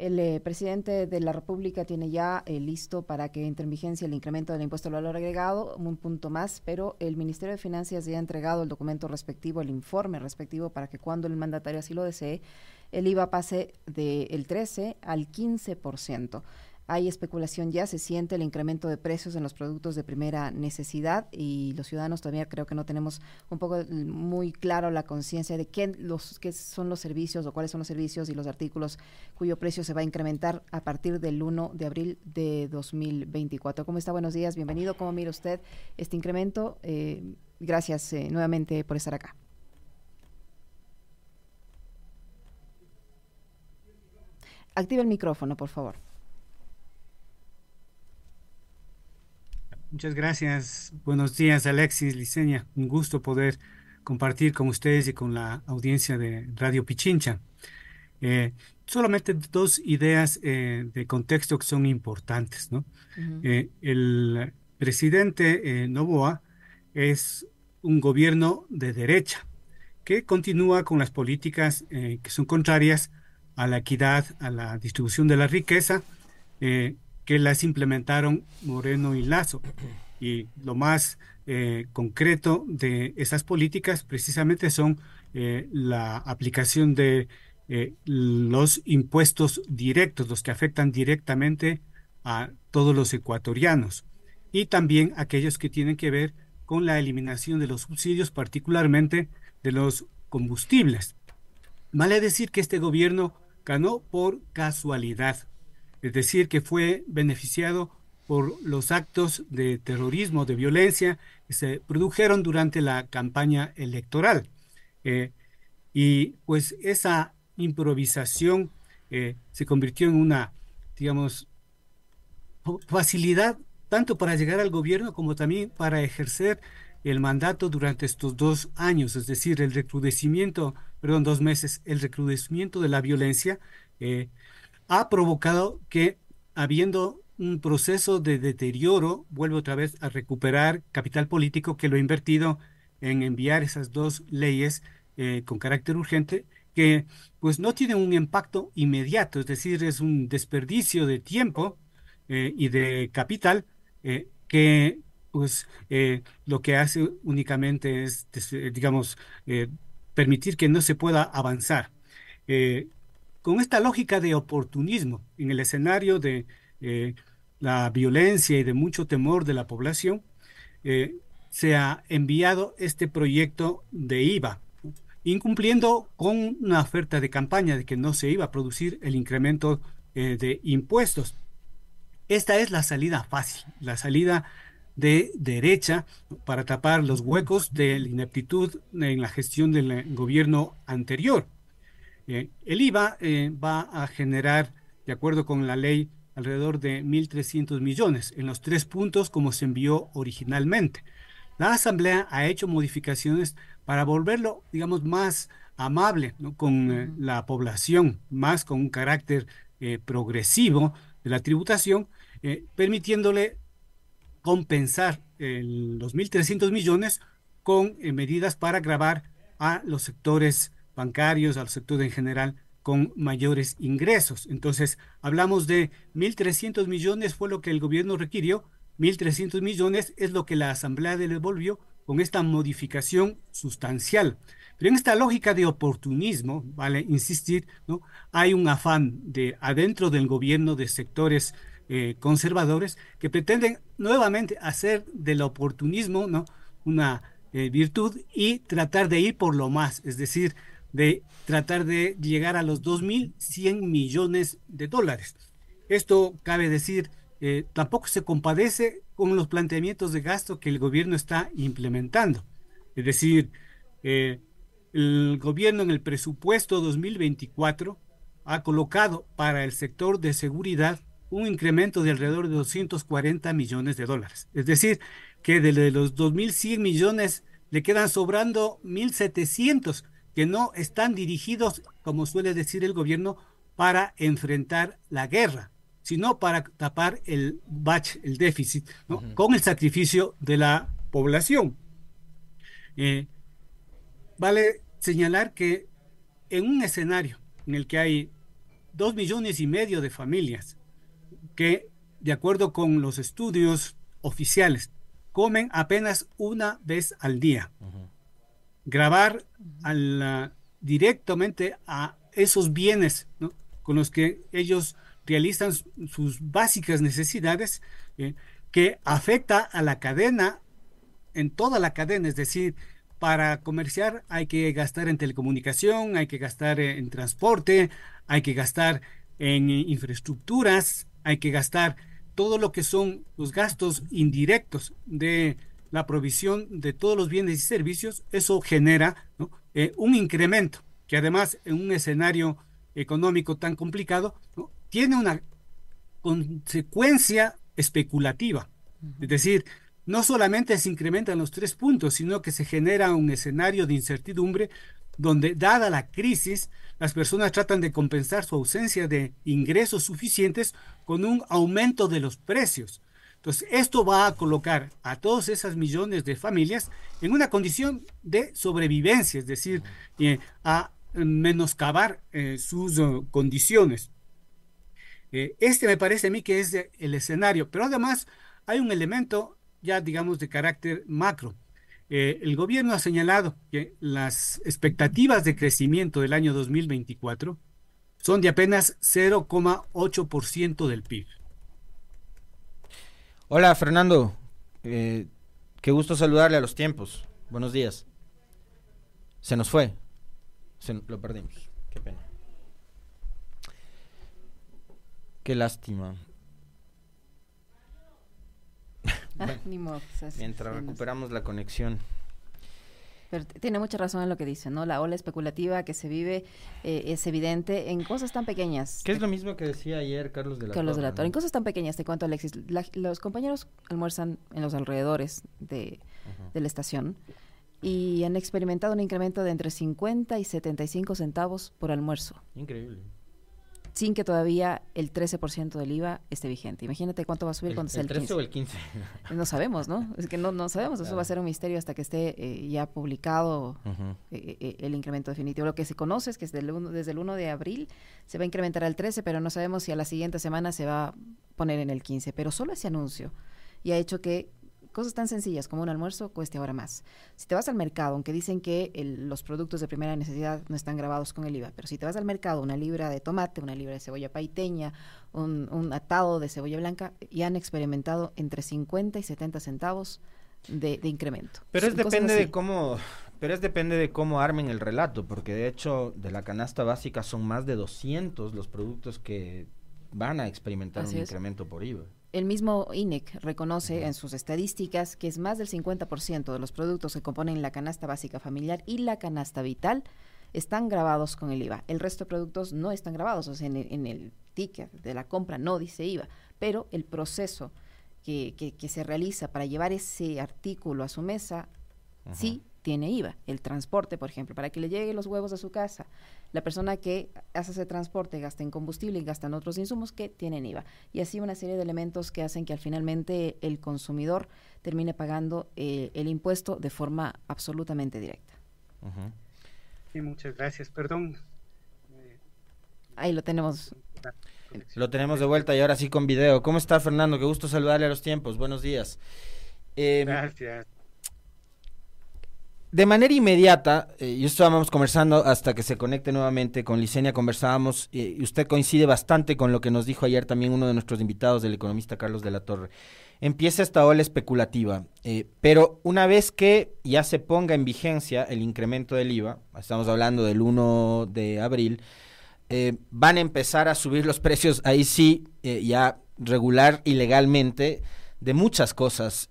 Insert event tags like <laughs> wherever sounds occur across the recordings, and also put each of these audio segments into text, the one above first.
El eh, presidente de la República tiene ya eh, listo para que entre en vigencia el incremento del impuesto al valor agregado, un punto más, pero el Ministerio de Finanzas ya ha entregado el documento respectivo, el informe respectivo, para que cuando el mandatario así lo desee, el IVA pase del 13 al 15% hay especulación ya, se siente el incremento de precios en los productos de primera necesidad y los ciudadanos todavía creo que no tenemos un poco muy claro la conciencia de qué, los, qué son los servicios o cuáles son los servicios y los artículos cuyo precio se va a incrementar a partir del 1 de abril de 2024. ¿Cómo está? Buenos días, bienvenido. ¿Cómo mira usted este incremento? Eh, gracias eh, nuevamente por estar acá. Active el micrófono, por favor. Muchas gracias. Buenos días, Alexis, Liceña. Un gusto poder compartir con ustedes y con la audiencia de Radio Pichincha. Eh, solamente dos ideas eh, de contexto que son importantes. ¿no? Eh, el presidente Novoa es un gobierno de derecha que continúa con las políticas que son contrarias a la equidad, a la distribución de la riqueza que las implementaron Moreno y Lazo. Y lo más eh, concreto de esas políticas precisamente son eh, la aplicación de eh, los impuestos directos, los que afectan directamente a todos los ecuatorianos y también aquellos que tienen que ver con la eliminación de los subsidios, particularmente de los combustibles. Vale decir que este gobierno ganó por casualidad es decir, que fue beneficiado por los actos de terrorismo, de violencia que se produjeron durante la campaña electoral. Eh, y pues esa improvisación eh, se convirtió en una, digamos, facilidad tanto para llegar al gobierno como también para ejercer el mandato durante estos dos años, es decir, el recrudecimiento, perdón, dos meses, el recrudecimiento de la violencia eh, ha provocado que, habiendo un proceso de deterioro, vuelve otra vez a recuperar capital político que lo ha invertido en enviar esas dos leyes eh, con carácter urgente que pues no tienen un impacto inmediato, es decir, es un desperdicio de tiempo eh, y de capital eh, que pues lo que hace únicamente es, digamos, permitir que no se pueda avanzar con esta lógica de oportunismo en el escenario de eh, la violencia y de mucho temor de la población, eh, se ha enviado este proyecto de IVA, incumpliendo con una oferta de campaña de que no se iba a producir el incremento eh, de impuestos. Esta es la salida fácil, la salida de derecha para tapar los huecos de la ineptitud en la gestión del gobierno anterior. Eh, el IVA eh, va a generar, de acuerdo con la ley, alrededor de 1.300 millones en los tres puntos como se envió originalmente. La Asamblea ha hecho modificaciones para volverlo, digamos, más amable con eh, la población, más con un carácter progresivo de la tributación, permitiéndole compensar los 1.300 millones con medidas para grabar a los sectores bancarios, al sector en general, con mayores ingresos. Entonces, hablamos de 1.300 millones fue lo que el gobierno requirió, 1.300 millones es lo que la Asamblea le devolvió con esta modificación sustancial. Pero en esta lógica de oportunismo, vale insistir, ¿no? hay un afán de adentro del gobierno de sectores eh, conservadores que pretenden nuevamente hacer del oportunismo ¿no? una eh, virtud y tratar de ir por lo más, es decir, de tratar de llegar a los 2.100 millones de dólares. Esto, cabe decir, eh, tampoco se compadece con los planteamientos de gasto que el gobierno está implementando. Es decir, eh, el gobierno en el presupuesto 2024 ha colocado para el sector de seguridad un incremento de alrededor de 240 millones de dólares. Es decir, que de los 2.100 millones le quedan sobrando 1.700 que no están dirigidos, como suele decir el gobierno, para enfrentar la guerra, sino para tapar el batch, el déficit, con el sacrificio de la población. Eh, vale señalar que en un escenario en el que hay dos millones y medio de familias que, de acuerdo con los estudios oficiales, comen apenas una vez al día. Grabar directamente a esos bienes con los que ellos realizan sus básicas necesidades, eh, que afecta a la cadena, en toda la cadena, es decir, para comerciar hay que gastar en telecomunicación, hay que gastar en transporte, hay que gastar en infraestructuras, hay que gastar todo lo que son los gastos indirectos de la provisión de todos los bienes y servicios, eso genera eh, un incremento que además en un escenario económico tan complicado tiene una consecuencia especulativa. Es decir, no solamente se incrementan los tres puntos, sino que se genera un escenario de incertidumbre donde, dada la crisis, las personas tratan de compensar su ausencia de ingresos suficientes con un aumento de los precios. Entonces, esto va a colocar a todas esas millones de familias en una condición de sobrevivencia, es decir, eh, a menoscabar eh, sus uh, condiciones. Eh, este me parece a mí que es el escenario, pero además hay un elemento ya digamos de carácter macro. Eh, el gobierno ha señalado que las expectativas de crecimiento del año 2024 son de apenas 0,8% del PIB. Hola Fernando, eh, qué gusto saludarle a los tiempos. Buenos días. Se nos fue, Se, lo perdimos, qué pena. Qué lástima. mientras recuperamos la conexión. Pero tiene mucha razón en lo que dice, ¿no? La ola especulativa que se vive eh, es evidente en cosas tan pequeñas. Que es lo mismo que decía ayer Carlos de la Carlos de la Torre. En cosas tan pequeñas, te cuento, Alexis. los compañeros almuerzan en los alrededores de, de la estación y han experimentado un incremento de entre 50 y 75 centavos por almuerzo. Increíble sin que todavía el 13% del IVA esté vigente. Imagínate cuánto va a subir cuando sea el 13 15. o el 15. <laughs> No sabemos, ¿no? Es que no, no sabemos, eso va a ser un misterio hasta que esté eh, ya publicado eh, eh, el incremento definitivo. Lo que se conoce es que desde el, 1, desde el 1 de abril se va a incrementar al 13, pero no sabemos si a la siguiente semana se va a poner en el 15. Pero solo ese anuncio y ha hecho que cosas tan sencillas como un almuerzo cueste ahora más. Si te vas al mercado, aunque dicen que los productos de primera necesidad no están grabados con el IVA, pero si te vas al mercado, una libra de tomate, una libra de cebolla paiteña, un, atado de cebolla blanca, ya han experimentado entre 50 y 70 centavos de, incremento. Pero es depende de cómo, pero es depende de cómo armen el relato, porque de hecho de la canasta básica son más de 200 los productos que van a experimentar un incremento por IVA. El mismo INEC reconoce en sus estadísticas que es más del 50% de los productos que componen la canasta básica familiar y la canasta vital están grabados con el IVA. El resto de productos no están grabados, o sea, en el, ticket de la compra no dice IVA, pero el proceso que, que, se realiza para llevar ese artículo a su mesa sí tiene IVA. El transporte, por ejemplo, para que le lleguen los huevos a su casa. La persona que hace ese transporte gasta en combustible y gasta en otros insumos que tienen IVA. Y así una serie de elementos que hacen que al finalmente el consumidor termine pagando eh, el impuesto de forma absolutamente directa. Sí, muchas gracias. Perdón. Ahí lo tenemos. Lo tenemos de vuelta y ahora sí con video. ¿Cómo está Fernando? Qué gusto saludarle a los tiempos. Buenos días. Eh, gracias de manera inmediata, eh, y estábamos conversando hasta que se conecte nuevamente con Licenia, conversábamos, eh, y usted coincide bastante con lo que nos dijo ayer también uno de nuestros invitados, el economista Carlos de la Torre. Empieza esta ola especulativa, eh, pero una vez que ya se ponga en vigencia el incremento del IVA, estamos hablando del 1 de abril, van a empezar a subir los precios, ahí sí, ya regular y legalmente, de muchas cosas.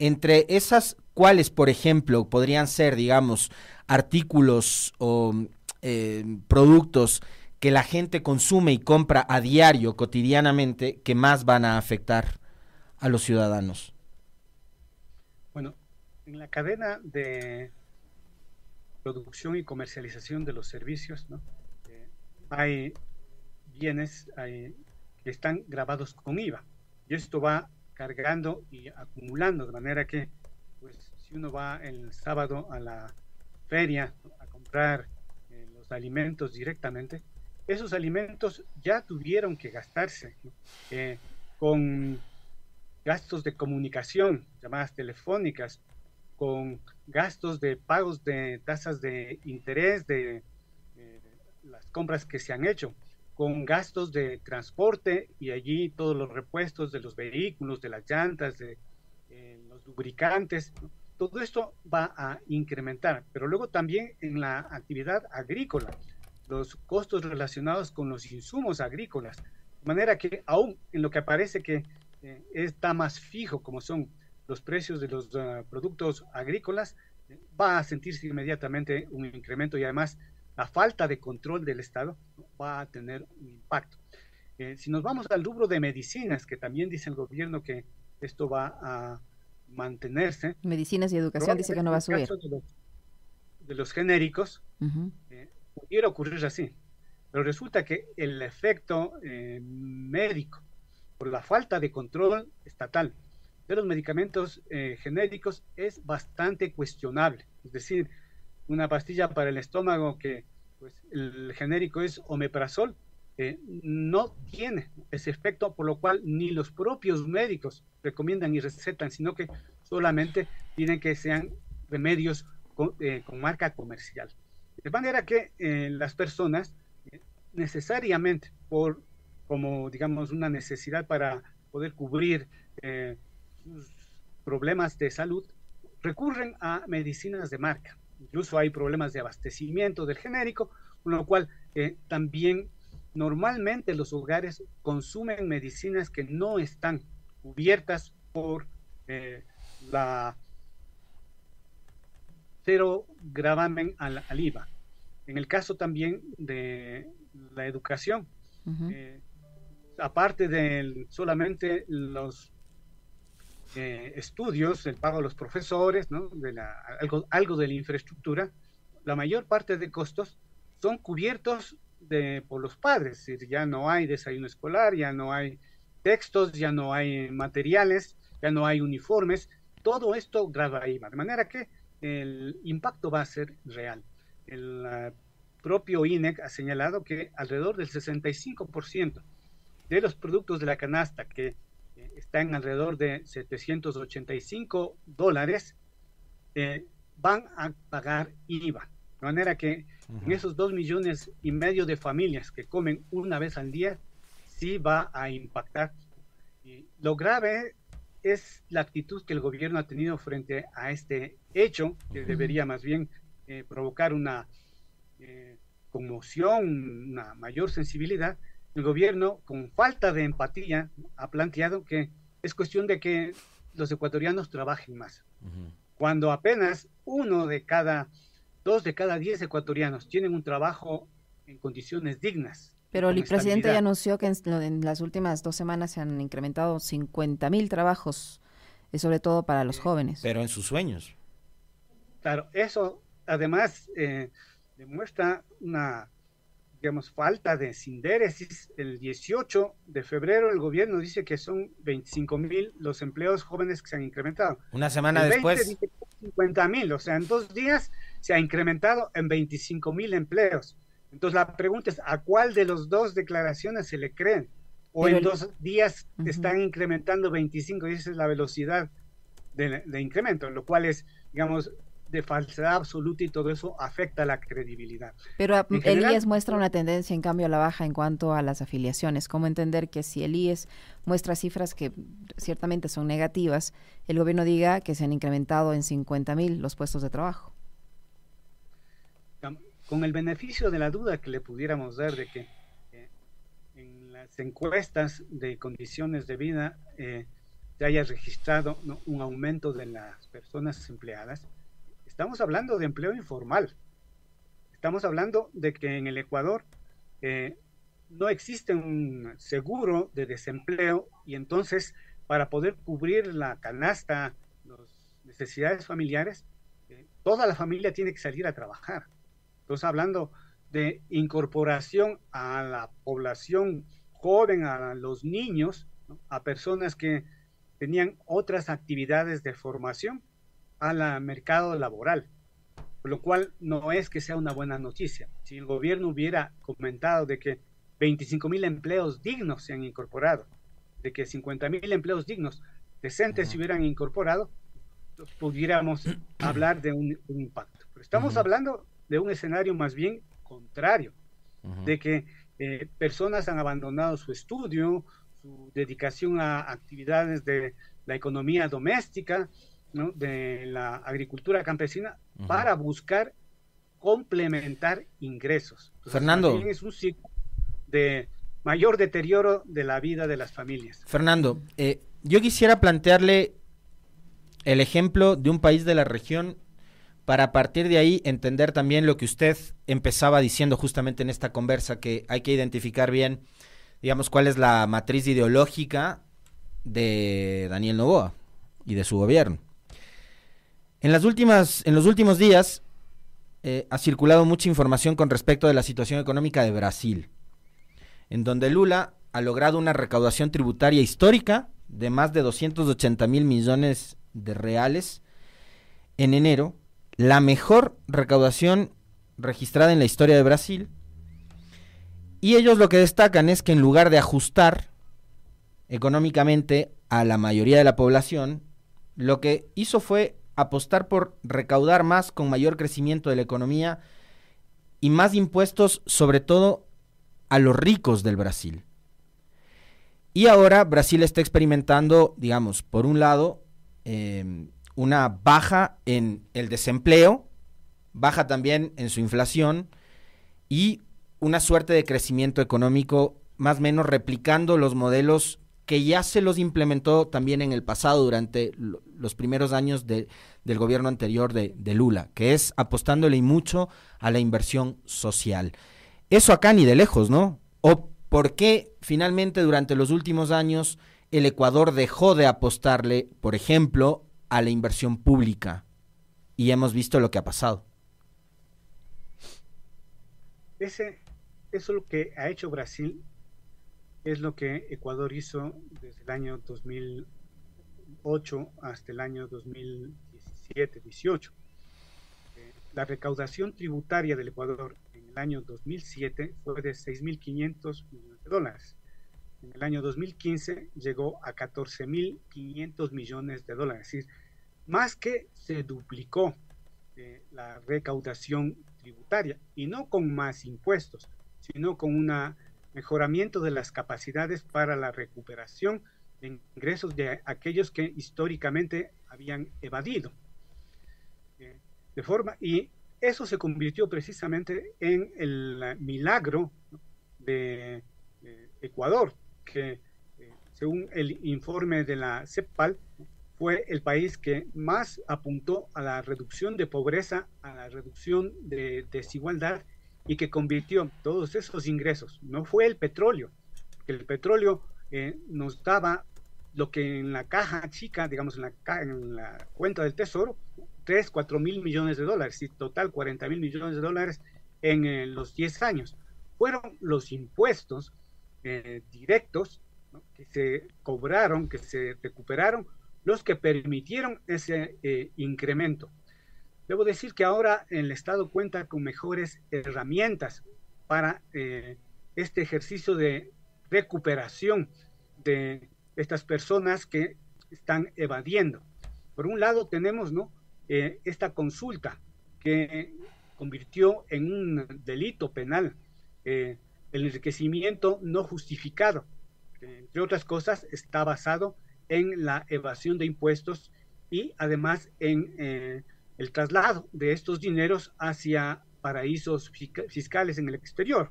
Entre esas cuáles, por ejemplo, podrían ser, digamos, artículos o eh, productos que la gente consume y compra a diario, cotidianamente, que más van a afectar a los ciudadanos? Bueno, en la cadena de producción y comercialización de los servicios, ¿no? Eh, hay bienes que están grabados con IVA y esto va cargando y acumulando de manera que pues si uno va el sábado a la feria a comprar eh, los alimentos directamente, esos alimentos ya tuvieron que gastarse eh, con gastos de comunicación, llamadas telefónicas, con gastos de pagos de tasas de interés de eh, las compras que se han hecho, con gastos de transporte y allí todos los repuestos de los vehículos, de las llantas, de eh, los lubricantes. Todo esto va a incrementar, pero luego también en la actividad agrícola, los costos relacionados con los insumos agrícolas, de manera que aún en lo que parece que eh, está más fijo, como son los precios de los ah, productos agrícolas, va a sentirse inmediatamente un incremento y además la falta de control del Estado va a tener un impacto. Eh, si nos vamos al rubro de medicinas, que también dice el gobierno que esto va a mantenerse. Medicinas y educación dice que no va a subir. De los, genéricos, eh, pudiera ocurrir así. Pero resulta que el efecto eh, médico, por la falta de control estatal, de los medicamentos eh, genéricos es bastante cuestionable. Es decir, una pastilla para el estómago que pues, el genérico es omeprazol, eh, no tiene ese efecto, por lo cual ni los propios médicos recomiendan y recetan, sino que solamente tienen que sean remedios con, eh, marca comercial. De manera que las personas necesariamente por como digamos una necesidad para poder cubrir problemas de salud, recurren a medicinas de marca. Incluso hay problemas de abastecimiento del genérico, con lo cual eh, también normalmente los hogares consumen medicinas que no están cubiertas por eh, la cero gravamen al, IVA. En el caso también de la educación, eh, aparte de solamente los eh, estudios, el pago a los profesores, algo, algo de la infraestructura, la mayor parte de costos son cubiertos por los padres, es ya no hay desayuno escolar, ya no hay textos, ya no hay materiales, ya no hay uniformes, todo esto graba IVA, de manera que el impacto va a ser real. El propio INEC ha señalado que alrededor del 65% de los productos de la canasta que está en alrededor de 785 dólares, eh, van a pagar IVA. De manera que en esos dos millones y medio de familias que comen una vez al día, sí va a impactar. Y lo grave es la actitud que el gobierno ha tenido frente a este hecho, que debería más bien eh, provocar una eh, conmoción, una mayor sensibilidad, el gobierno, con falta de empatía, ha planteado que es cuestión de que los ecuatorianos trabajen más. Cuando apenas uno de cada, dos de cada diez ecuatorianos tienen un trabajo en condiciones dignas. Pero el presidente ya anunció que en, las últimas dos semanas se han incrementado 50 mil trabajos, y sobre todo para los jóvenes. Pero en sus sueños. Claro, eso además eh, demuestra una digamos, falta de sindéresis. El 18 de febrero el gobierno dice que son 25 mil los empleos jóvenes que se han incrementado. Una semana después. 50 mil, o sea, en dos días se ha incrementado en 25 mil empleos. Entonces la pregunta es, ¿a cuál de los dos declaraciones se le creen? O en dos días están incrementando 25 y esa es la velocidad de, de incremento, lo cual es, digamos, de falsedad absoluta y todo eso afecta la credibilidad. Pero el IES muestra una tendencia, en cambio, a la baja en cuanto a las afiliaciones. ¿Cómo entender que si el IES muestra cifras que ciertamente son negativas, el gobierno diga que se han incrementado en 50 mil los puestos de trabajo? Con el beneficio de la duda que le pudiéramos dar de que eh, en las encuestas de condiciones de vida eh, se haya registrado un aumento de las personas empleadas, Estamos hablando de empleo informal. Estamos hablando de que en el Ecuador eh, no existe un seguro de desempleo y entonces para poder cubrir la canasta, las necesidades familiares, eh, toda la familia tiene que salir a trabajar. Entonces hablando de incorporación a la población joven, a los niños, a personas que tenían otras actividades de formación, al mercado laboral. por lo cual no es que sea una buena noticia. Si el gobierno hubiera comentado de que 25 mil empleos dignos se han incorporado, de que 50 mil empleos dignos decentes se hubieran incorporado, pudiéramos <clears throat> hablar de un, impacto. Pero estamos hablando de un escenario más bien contrario, de que eh, personas han abandonado su estudio, su dedicación a actividades de la economía doméstica, de la agricultura campesina, para buscar complementar ingresos. Fernando. Es un ciclo de mayor deterioro de la vida de las familias. Fernando, eh, yo quisiera plantearle el ejemplo de un país de la región para a partir de ahí entender también lo que usted empezaba diciendo justamente en esta conversa, que hay que identificar bien, digamos, cuál es la matriz ideológica de Daniel Novoa y de su gobierno. En, las últimas, en los últimos días eh, ha circulado mucha información con respecto de la situación económica de Brasil, en donde Lula ha logrado una recaudación tributaria histórica de más de 280 mil millones de reales en enero, la mejor recaudación registrada en la historia de Brasil. Y ellos lo que destacan es que en lugar de ajustar económicamente a la mayoría de la población, lo que hizo fue apostar por recaudar más con mayor crecimiento de la economía y más impuestos sobre todo a los ricos del Brasil. Y ahora Brasil está experimentando, digamos, por un lado, Em, una baja en el desempleo, baja también en su inflación y una suerte de crecimiento económico más o menos replicando los modelos que ya se los implementó también en el pasado durante los primeros años del gobierno anterior de, Lula, que es apostándole mucho a la inversión social. Eso acá ni de lejos, ¿no? ¿O por qué finalmente durante los últimos años el Ecuador dejó de apostarle, por ejemplo, a la inversión pública. Y hemos visto lo que ha pasado. Ese, eso es lo que ha hecho Brasil, es lo que Ecuador hizo desde el año 2008 hasta el año 2017-18. Eh, la recaudación tributaria del Ecuador en el año 2007 fue de 6.500 millones de dólares en el año 2015 llegó a 14.500 millones de dólares, es decir, más que se duplicó eh, la recaudación tributaria y no con más impuestos, sino con un mejoramiento de las capacidades para la recuperación de ingresos de aquellos que históricamente habían evadido. De forma, y eso se convirtió precisamente en el milagro de Ecuador, que, eh, según el informe de la CEPAL, fue el país que más apuntó a la reducción de pobreza, a la reducción de desigualdad y que convirtió todos esos ingresos. No fue el petróleo, el petróleo eh, nos daba lo que en la caja chica, digamos en la, en la cuenta del tesoro, 3, 4 mil millones de dólares, y total 40 mil millones de dólares en eh, los 10 años. Fueron los impuestos eh, directos que se cobraron, que se recuperaron, los que permitieron ese eh, incremento. Debo decir que ahora el Estado cuenta con mejores herramientas para eh, este ejercicio de recuperación de estas personas que están evadiendo. Por un lado tenemos ¿no? Esta consulta que convirtió en un delito penal el enriquecimiento no justificado, entre otras cosas, está basado en la evasión de impuestos y además en eh, el traslado de estos dineros hacia paraísos fiscales en el exterior.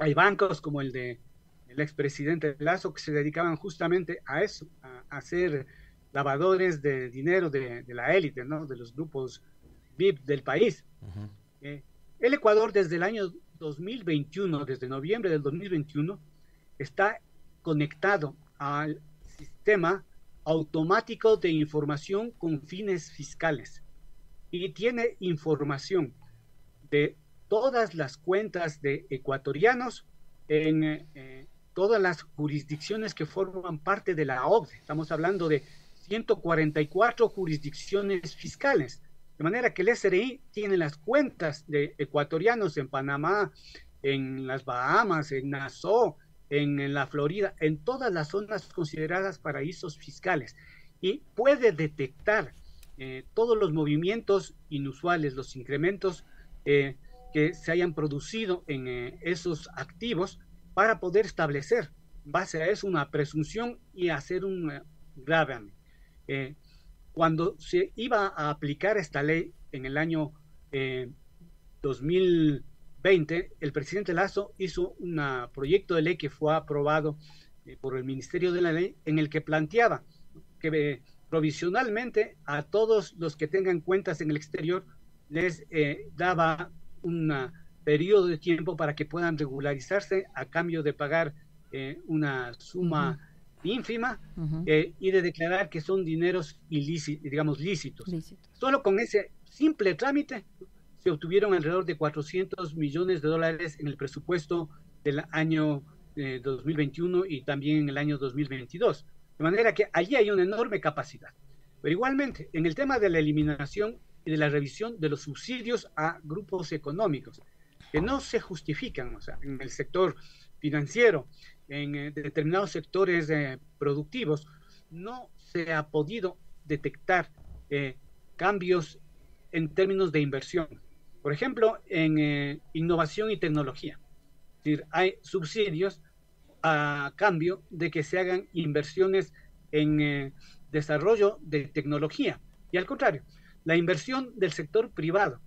Hay bancos como el de el expresidente Lazo que se dedicaban justamente a eso, a, hacer lavadores de dinero de, la élite, ¿no? de los grupos VIP del país. Eh, el Ecuador desde el año 2021, desde noviembre del 2021, está conectado al sistema automático de información con fines fiscales y tiene información de todas las cuentas de ecuatorianos en eh, todas las jurisdicciones que forman parte de la OCDE. Estamos hablando de 144 jurisdicciones fiscales De manera que el SRI tiene las cuentas de ecuatorianos en Panamá, en las Bahamas, en Nassau, en, la Florida, en todas las zonas consideradas paraísos fiscales y puede detectar eh, todos los movimientos inusuales, los incrementos eh, que se hayan producido en eh, esos activos para poder establecer base a eso una presunción y hacer un gravamen. Cuando se iba a aplicar esta ley en el año 2020, el presidente Lazo hizo un proyecto de ley que fue aprobado por el Ministerio de la Ley en el que planteaba que provisionalmente a todos los que tengan cuentas en el exterior les eh, daba un periodo de tiempo para que puedan regularizarse a cambio de pagar eh, una suma ínfima eh, y de declarar que son dineros ilícitos, digamos lícitos. Solo con ese simple trámite se obtuvieron alrededor de 400 millones de dólares en el presupuesto del año 2021 y también en el año 2022. De manera que allí hay una enorme capacidad. Pero igualmente, en el tema de la eliminación y de la revisión de los subsidios a grupos económicos, que no se justifican, o sea, en el sector financiero, en eh, determinados sectores eh, productivos, no se ha podido detectar eh, cambios en términos de inversión. Por ejemplo, en innovación y tecnología. Es decir, hay subsidios a cambio de que se hagan inversiones en eh, desarrollo de tecnología. Y al contrario, la inversión del sector privado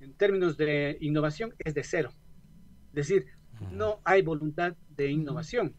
en términos de innovación es de cero. Es decir, no hay voluntad de innovación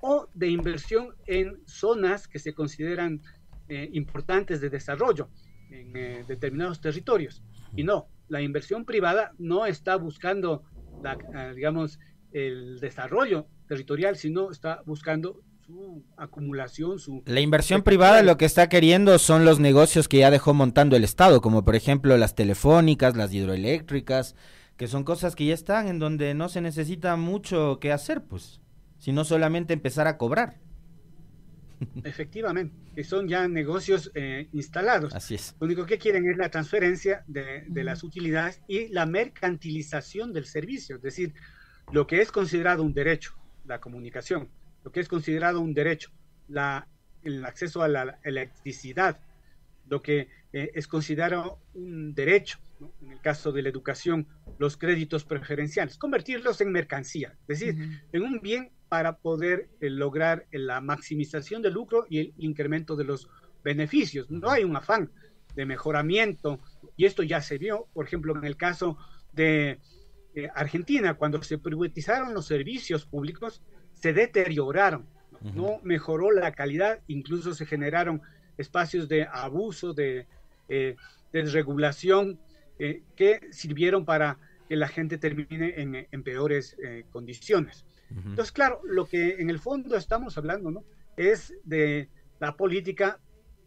o de inversión en zonas que se consideran eh, importantes de desarrollo en eh, determinados territorios. Y no, la inversión privada no está buscando, la, digamos, el desarrollo territorial, sino está buscando su acumulación, su... La inversión privada lo que está queriendo son los negocios que ya dejó montando el Estado, como por ejemplo las telefónicas, las hidroeléctricas, que son cosas que ya están en donde no se necesita mucho que hacer, pues, sino solamente empezar a cobrar. <laughs> Efectivamente, que son ya negocios eh, instalados. Así es. Lo único que quieren es la transferencia de, de las utilidades y la mercantilización del servicio, es decir, lo que es considerado un derecho, la comunicación, lo que es considerado un derecho, la, el acceso a la electricidad, lo que eh, es considerado un derecho, en el caso de la educación, los créditos preferenciales, convertirlos en mercancía, es decir, en un bien para poder eh, lograr la maximización del lucro y el incremento de los beneficios. No hay un afán de mejoramiento y esto ya se vio, por ejemplo, en el caso de eh, Argentina, cuando se privatizaron los servicios públicos, se deterioraron, no mejoró la calidad, incluso se generaron espacios de abuso, de, eh, desregulación, eh, que sirvieron para que la gente termine en, peores condiciones. Entonces, claro, lo que en el fondo estamos hablando ¿no? es de la política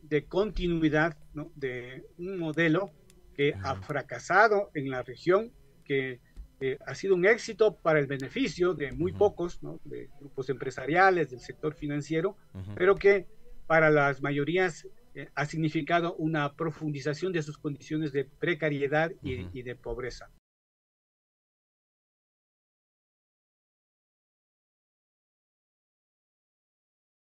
de continuidad de un modelo que ha fracasado en la región, que eh, ha sido un éxito para el beneficio de muy pocos, de grupos empresariales, del sector financiero, pero que para las mayorías eh, ha significado una profundización de sus condiciones de precariedad y de pobreza.